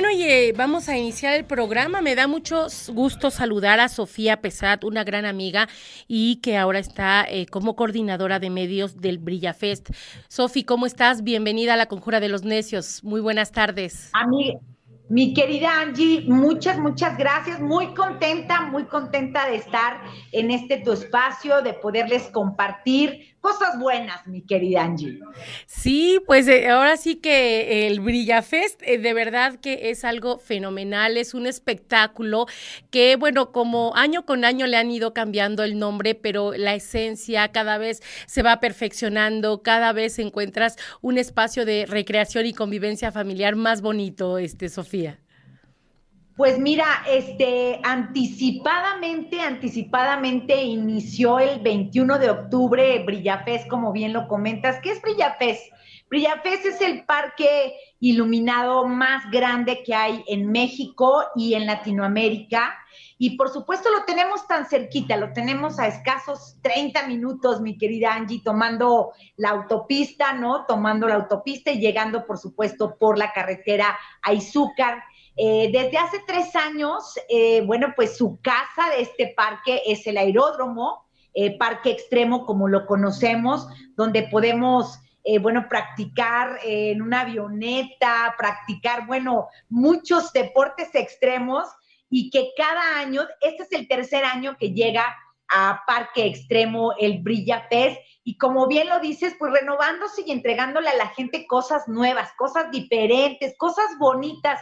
Bueno, y eh, vamos a iniciar el programa. Me da mucho gusto saludar a Sofía Pesat, una gran amiga y que ahora está eh, como coordinadora de medios del Brillafest. Sofi, ¿cómo estás? Bienvenida a la Conjura de los Necios. Muy buenas tardes. Mi querida Angie, muchas, muchas gracias. Muy contenta, muy contenta de estar en este tu espacio, de poderles compartir cosas buenas, mi querida Angie. Sí, pues eh, ahora sí que el Brillafest eh, de verdad que es algo fenomenal, es un espectáculo que, bueno, como año con año le han ido cambiando el nombre, pero la esencia cada vez se va perfeccionando, cada vez encuentras un espacio de recreación y convivencia familiar más bonito, este, Sofía. Pues mira, este, anticipadamente, anticipadamente inició el 21 de octubre Brillafest, como bien lo comentas. ¿Qué es Brillafest? Brillafest es el parque iluminado más grande que hay en México y en Latinoamérica. Y por supuesto lo tenemos tan cerquita, lo tenemos a escasos 30 minutos, mi querida Angie, tomando la autopista, ¿no? Tomando la autopista y llegando, por supuesto, por la carretera a Izúcar eh, desde hace tres años, eh, bueno, pues su casa de este parque es el aeródromo, eh, parque extremo como lo conocemos, donde podemos, bueno, practicar en una avioneta, practicar, bueno, muchos deportes extremos y que cada año, este es el tercer año que llega a Parque Extremo, el Brilla Pez, y como bien lo dices, pues renovándose y entregándole a la gente cosas nuevas, cosas diferentes, cosas bonitas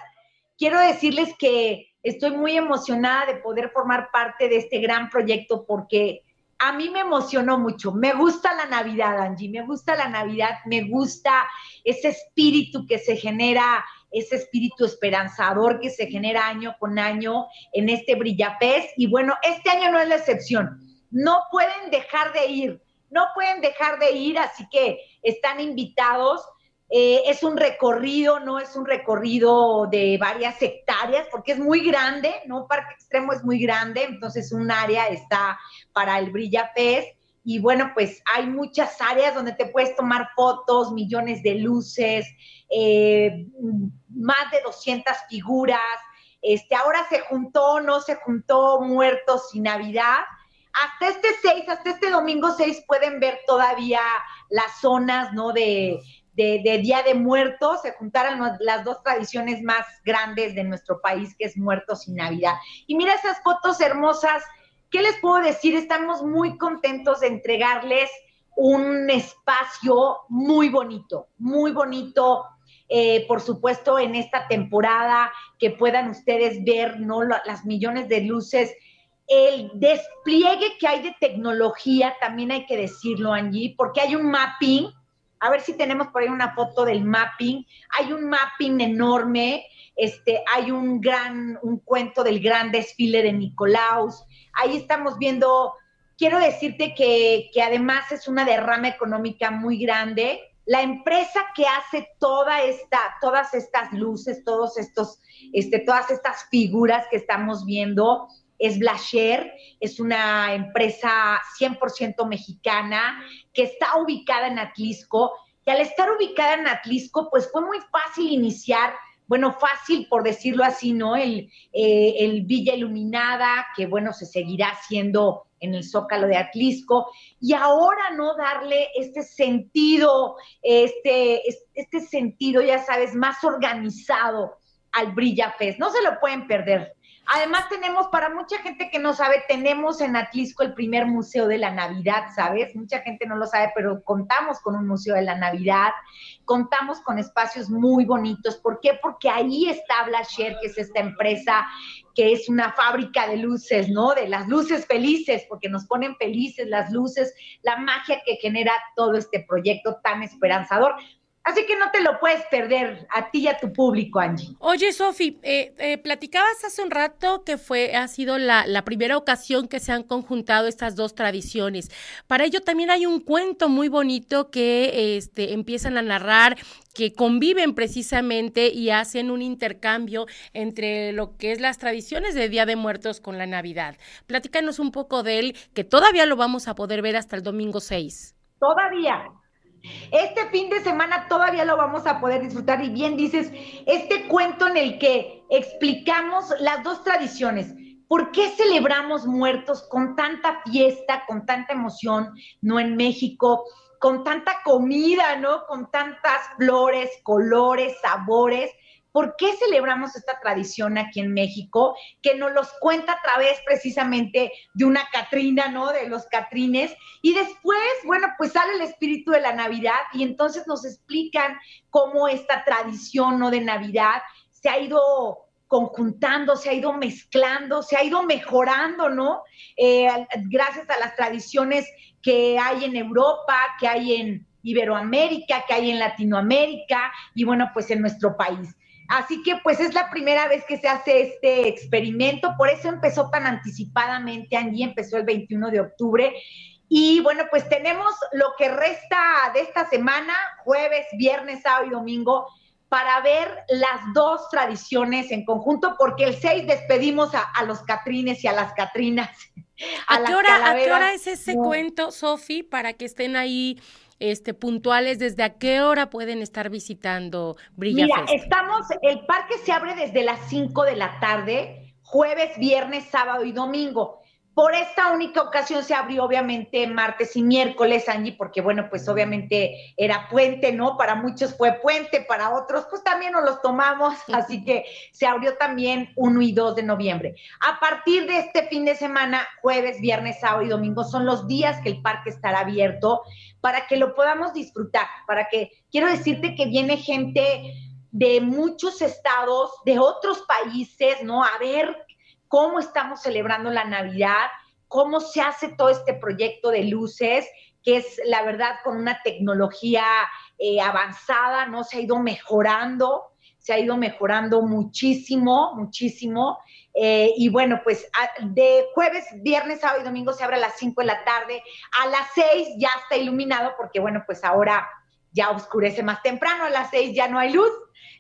quiero decirles que estoy muy emocionada de poder formar parte de este gran proyecto porque a mí me emocionó mucho. Me gusta la Navidad, Angie, me gusta la Navidad, me gusta ese espíritu que se genera, ese espíritu esperanzador que se genera año con año en este Brillapés. Y bueno, este año no es la excepción. No pueden dejar de ir, no pueden dejar de ir, así que están invitados eh, es un recorrido, no es un recorrido de varias hectáreas, porque es muy grande, ¿no? Parque Extremo es muy grande, entonces un área está para el Brilla Pez. Y bueno, pues hay muchas áreas donde te puedes tomar fotos, millones de luces, eh, más de 200 figuras. Este, ahora se juntó, no se juntó Muertos y Navidad. Hasta este 6, hasta este domingo 6 pueden ver todavía las zonas, ¿no? De, de, Día de Muertos, se juntaran las dos tradiciones más grandes de nuestro país, que es Muertos y Navidad. Y mira esas fotos hermosas, ¿qué les puedo decir? Estamos muy contentos de entregarles un espacio muy bonito, muy bonito, eh, por supuesto, en esta temporada, que puedan ustedes ver, ¿no? Las millones de luces el despliegue que hay de tecnología, también hay que decirlo, Angie, porque hay un mapping a ver si tenemos por ahí una foto del mapping. Hay un mapping enorme, este, hay un gran, un cuento del gran desfile de Nicolaus. Ahí estamos viendo, quiero decirte que, que además es una derrama económica muy grande. La empresa que hace toda esta, todas estas luces, todos estos, este, todas estas figuras que estamos viendo, es Blacher, es una empresa 100% mexicana que está ubicada en Atlisco. Y al estar ubicada en Atlisco, pues fue muy fácil iniciar, bueno, fácil por decirlo así, ¿no? El, eh, Villa Iluminada, que bueno, se seguirá haciendo en el Zócalo de Atlisco, y ahora no darle este sentido, este, este sentido, ya sabes, más organizado al Brilla Fest. No se lo pueden perder. Además tenemos, para mucha gente que no sabe, tenemos en Atlisco el primer museo de la Navidad, ¿sabes? Mucha gente no lo sabe, pero contamos con un museo de la Navidad, contamos con espacios muy bonitos. ¿Por qué? Porque ahí está Blacher, que es esta empresa que es una fábrica de luces, ¿no? De las luces felices, porque nos ponen felices las luces, la magia que genera todo este proyecto tan esperanzador. Así que no te lo puedes perder a ti y a tu público, Angie. Oye, Sofi, eh, eh, platicabas hace un rato que fue, ha sido la, la, primera ocasión que se han conjuntado estas dos tradiciones. Para ello también hay un cuento muy bonito que este, empiezan a narrar, que conviven precisamente y hacen un intercambio entre lo que es las tradiciones de Día de Muertos con la Navidad. Platícanos un poco de él, que todavía lo vamos a poder ver hasta el domingo 6. Todavía, este fin de semana todavía lo vamos a poder disfrutar y bien dices, este cuento en el que explicamos las dos tradiciones. ¿Por qué celebramos muertos con tanta fiesta, con tanta emoción, no en México, con tanta comida, ¿no? Con tantas flores, colores, sabores. ¿Por qué celebramos esta tradición aquí en México? Que nos los cuenta a través precisamente de una Catrina, ¿no? De los Catrines. Y después, bueno, pues sale el espíritu de la Navidad y entonces nos explican cómo esta tradición, ¿no? De Navidad se ha ido conjuntando, se ha ido mezclando, se ha ido mejorando, ¿no? Eh, gracias a las tradiciones que hay en Europa, que hay en Iberoamérica, que hay en Latinoamérica y bueno, pues en nuestro país. Así que pues es la primera vez que se hace este experimento, por eso empezó tan anticipadamente, Angie empezó el 21 de octubre. Y bueno, pues tenemos lo que resta de esta semana, jueves, viernes, sábado y domingo, para ver las dos tradiciones en conjunto, porque el 6 despedimos a, los Catrines y a las Catrinas. A, qué, hora, ¿A qué hora es ese cuento, Sofi, para que estén ahí este, puntuales, ¿desde a qué hora pueden estar visitando Brilla Mira, estamos, el parque se abre desde las 5 de la tarde, jueves, viernes, sábado y domingo. Por esta única ocasión se abrió obviamente martes y miércoles, Angie, porque bueno, pues obviamente era puente, ¿no? Para muchos fue puente, para otros pues también nos los tomamos, así que se abrió también 1 y 2 de noviembre. A partir de este fin de semana, jueves, viernes, sábado y domingo son los días que el parque estará abierto para que lo podamos disfrutar, para que, quiero decirte que viene gente de muchos estados, de otros países, ¿no? A ver cómo estamos celebrando la Navidad, cómo se hace todo este proyecto de luces, que es la verdad con una tecnología eh, avanzada, ¿no? Se ha ido mejorando, se ha ido mejorando muchísimo, muchísimo. Eh, y bueno, pues de jueves, viernes, sábado y domingo se abre a las 5 de la tarde. A las 6 ya está iluminado porque bueno, pues ahora ya oscurece más temprano, a las 6 ya no hay luz.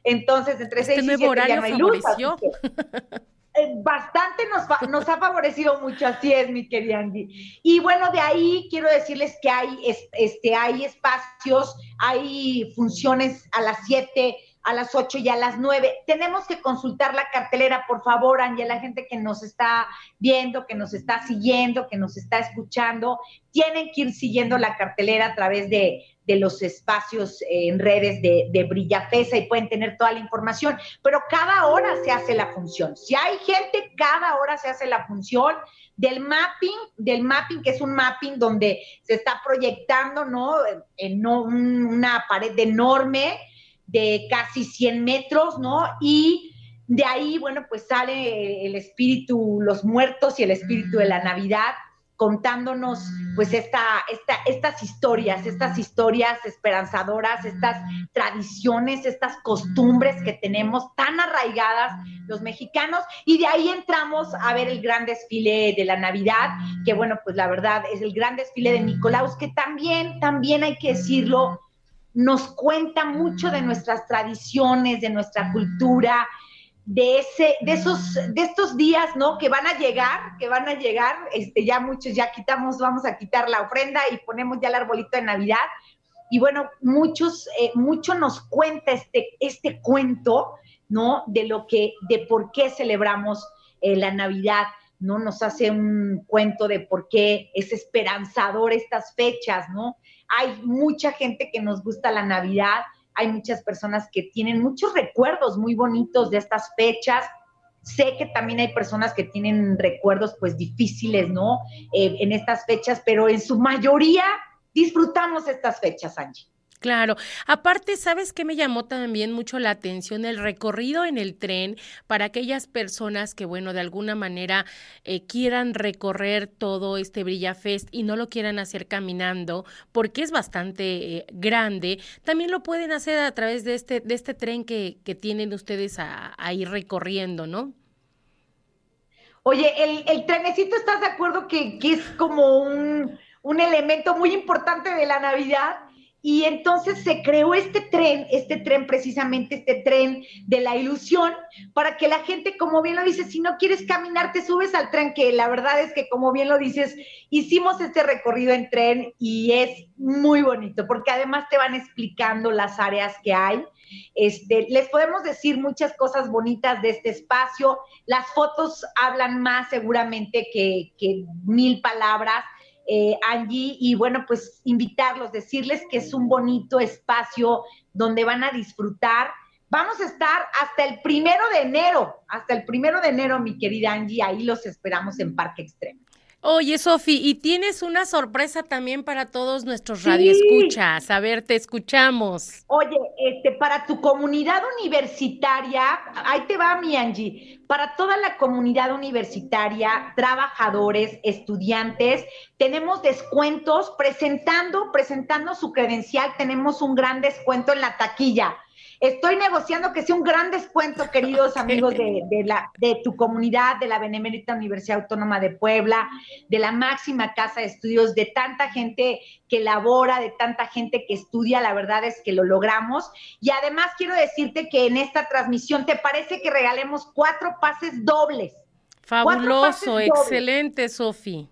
Entonces, entre 6 este y 7 ya no hay luz. Eh, bastante nos, ha favorecido mucho, así es, mi querida Angie. Y bueno, de ahí quiero decirles que hay, este, hay espacios, hay funciones a las 7, a las 8 y a las 9. Tenemos que consultar la cartelera, por favor, Angie, la gente que nos está viendo, que nos está siguiendo, que nos está escuchando, tienen que ir siguiendo la cartelera a través de, de los espacios en redes de, de Brillafesa y pueden tener toda la información, pero cada hora se hace la función. Si hay gente, cada hora se hace la función del mapping, del mapping, que es un mapping donde se está proyectando, ¿no? En una pared enorme de casi 100 metros, ¿no? Y de ahí, bueno, pues sale el espíritu, los muertos y el espíritu de la Navidad contándonos pues esta, esta, estas historias, estas historias esperanzadoras, estas tradiciones, estas costumbres que tenemos tan arraigadas los mexicanos. Y de ahí entramos a ver el gran desfile de la Navidad, que bueno, pues la verdad es el gran desfile de Nicolaus, que también, también hay que decirlo, nos cuenta mucho de nuestras tradiciones, de nuestra cultura, de ese, de esos, de estos días, ¿no? Que van a llegar, que van a llegar, este, ya muchos ya quitamos, vamos a quitar la ofrenda y ponemos ya el arbolito de Navidad. Y bueno, muchos, eh, mucho nos cuenta este, este cuento, ¿no? De lo que, de por qué celebramos eh, la Navidad, ¿no? Nos hace un cuento de por qué es esperanzador estas fechas, ¿no? Hay mucha gente que nos gusta la Navidad, hay muchas personas que tienen muchos recuerdos muy bonitos de estas fechas. Sé que también hay personas que tienen recuerdos pues difíciles, ¿no? Eh, en estas fechas, pero en su mayoría disfrutamos estas fechas, Angie. Claro. Aparte, ¿sabes qué me llamó también mucho la atención? El recorrido en el tren para aquellas personas que, bueno, de alguna manera eh, quieran recorrer todo este Brillafest y no lo quieran hacer caminando, porque es bastante eh, grande, también lo pueden hacer a través de este, de este tren que, que tienen ustedes a, ir recorriendo, ¿no? Oye, el, el trenecito, ¿estás de acuerdo que, que es como un, un elemento muy importante de la Navidad? Y entonces se creó este tren, este tren precisamente, este tren de la ilusión, para que la gente, como bien lo dices, si no quieres caminar, te subes al tren, que la verdad es que, como bien lo dices, hicimos este recorrido en tren y es muy bonito, porque además te van explicando las áreas que hay. Este, les podemos decir muchas cosas bonitas de este espacio. Las fotos hablan más seguramente que, que mil palabras eh, Angie, y bueno, pues invitarlos, decirles que es un bonito espacio donde van a disfrutar. Vamos a estar hasta el primero de enero, hasta el primero de enero, mi querida Angie, ahí los esperamos en Parque Extremo. Oye, Sofi, y tienes una sorpresa también para todos nuestros radioescuchas. A ver, te escuchamos. Oye, este, para tu comunidad universitaria, ahí te va mi Angie, para toda la comunidad universitaria, trabajadores, estudiantes, tenemos descuentos presentando, presentando su credencial, tenemos un gran descuento en la taquilla. Estoy negociando que sea un gran descuento, queridos amigos de, la, de tu comunidad, de la Benemérita Universidad Autónoma de Puebla, de la máxima casa de estudios, de tanta gente que labora, de tanta gente que estudia, la verdad es que lo logramos. Y además quiero decirte que en esta transmisión, ¿te parece que regalemos cuatro pases dobles? Fabuloso, excelente, Sofi.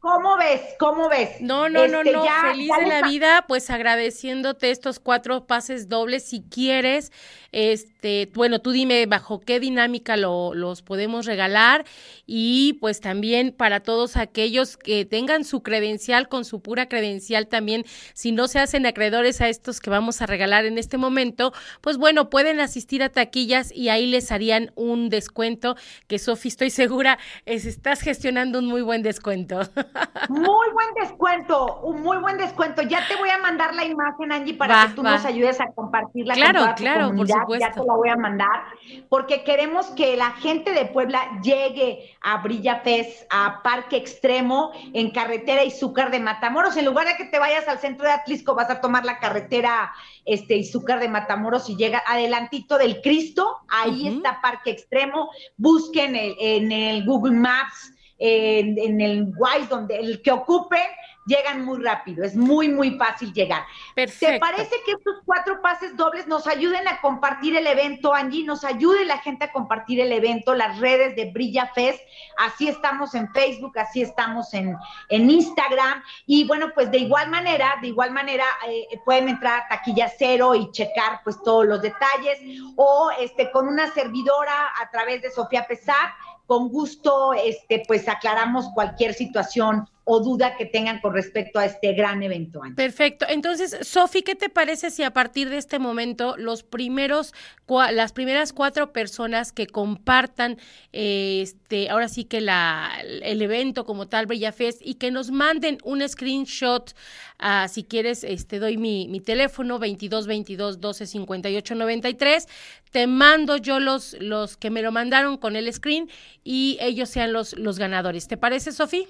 ¿Cómo ves? ¿Cómo ves? No, no, no, este, no. Feliz de la vida, pues agradeciéndote estos cuatro pases dobles. Si quieres, este, bueno, tú dime bajo qué dinámica lo, los podemos regalar y pues también para todos aquellos que tengan su credencial con su pura credencial también, si no se hacen acreedores a estos que vamos a regalar en este momento, pues bueno, pueden asistir a taquillas y ahí les harían un descuento que Sofi, estoy segura, es, estás gestionando un muy buen descuento. Muy buen descuento, un muy buen descuento. Ya te voy a mandar la imagen, Angie, para que tú nos ayudes a compartirla claro, con toda claro, comunidad. Por supuesto. Ya te la voy a mandar, porque queremos que la gente de Puebla llegue a Brilla Fest, a Parque Extremo, en carretera Izúcar de Matamoros. En lugar de que te vayas al centro de Atlisco, vas a tomar la carretera este, Izúcar de Matamoros y llega adelantito del Cristo. Ahí está Parque Extremo. Busquen en el Google Maps en, el Wise, donde el que ocupe, llegan muy rápido, es muy, muy fácil llegar. ¿Te parece que estos cuatro pases dobles nos ayuden a compartir el evento, Angie? Nos ayude la gente a compartir el evento, las redes de Brilla Fest, así estamos en Facebook, así estamos en, en Instagram, y bueno, pues de igual manera, de igual manera eh, pueden entrar a taquilla cero y checar pues todos los detalles, o este con una servidora a través de Sofía Pesar, con gusto, este, pues aclaramos cualquier situación o duda que tengan con respecto a este gran evento. Perfecto. Entonces, Sofi, ¿qué te parece si a partir de este momento los primeros, las primeras cuatro personas que compartan, este, ahora sí que la, el evento como tal, Brilla Fest, y que nos manden un screenshot, uh, si quieres, este, doy mi, mi teléfono 22 22 12 58 93, te mando yo los, los que me lo mandaron con el screen y ellos sean los, los ganadores. ¿Te parece, Sofi?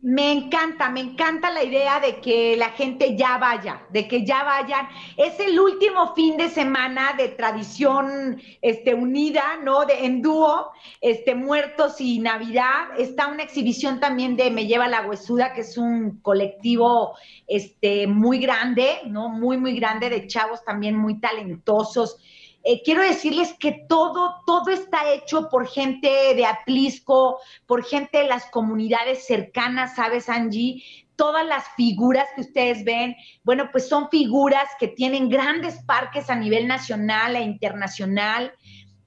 Me encanta, me encanta la idea de que la gente ya vaya, de que ya vayan. Es el último fin de semana de tradición este, unida, ¿no? De, en dúo, este, Muertos y Navidad. Está una exhibición también de Me Lleva la Huesuda, que es un colectivo este, muy grande, ¿no? Muy, muy grande, de chavos también muy talentosos eh, quiero decirles que todo, todo está hecho por gente de Atlisco, por gente de las comunidades cercanas, ¿sabes, Angie? Todas las figuras que ustedes ven, bueno, pues son figuras que tienen grandes parques a nivel nacional e internacional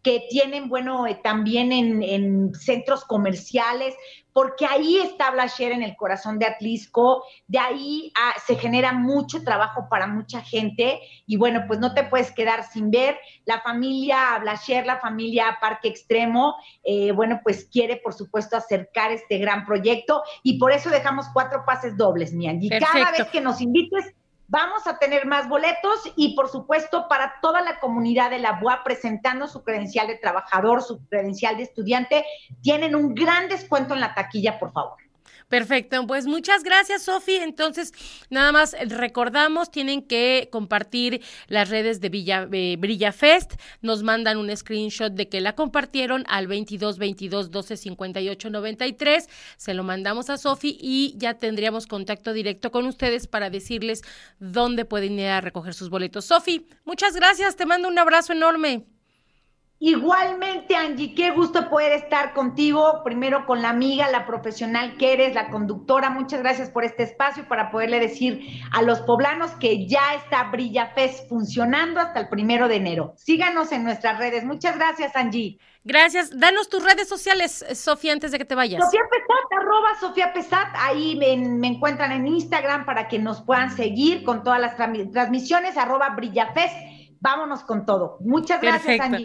que tienen, bueno, eh, también en, en, centros comerciales, porque ahí está Blacher en el corazón de Atlisco, de ahí ah, se genera mucho trabajo para mucha gente y bueno, pues no te puedes quedar sin ver. La familia Blacher, la familia Parque Extremo, eh, bueno, pues quiere por supuesto acercar este gran proyecto y por eso dejamos cuatro pases dobles, mi Y cada vez que nos invites, Vamos a tener más boletos y, por supuesto, para toda la comunidad de la BUA presentando su credencial de trabajador, su credencial de estudiante, tienen un gran descuento en la taquilla, por favor. Perfecto, pues muchas gracias, Sofi. Entonces, nada más recordamos, tienen que compartir las redes de Villa, eh, Brilla Fest. Nos mandan un screenshot de que la compartieron al 22 22 12 58 93. Se lo mandamos a Sofi y ya tendríamos contacto directo con ustedes para decirles dónde pueden ir a recoger sus boletos. Sofi, muchas gracias. Te mando un abrazo enorme. Igualmente, Angie, qué gusto poder estar contigo, primero con la amiga, la profesional que eres, la conductora. Muchas gracias por este espacio para poderle decir a los poblanos que ya está Brilla Fest funcionando hasta el primero de enero. Síganos en nuestras redes. Muchas gracias, Angie. Gracias. Danos tus redes sociales, Sofía, antes de que te vayas. Sofía Pesat, arroba Sofía Pesat. Ahí me, me, encuentran en Instagram para que nos puedan seguir con todas las transmisiones, arroba Brillafest. Vámonos con todo. Muchas gracias, Angie.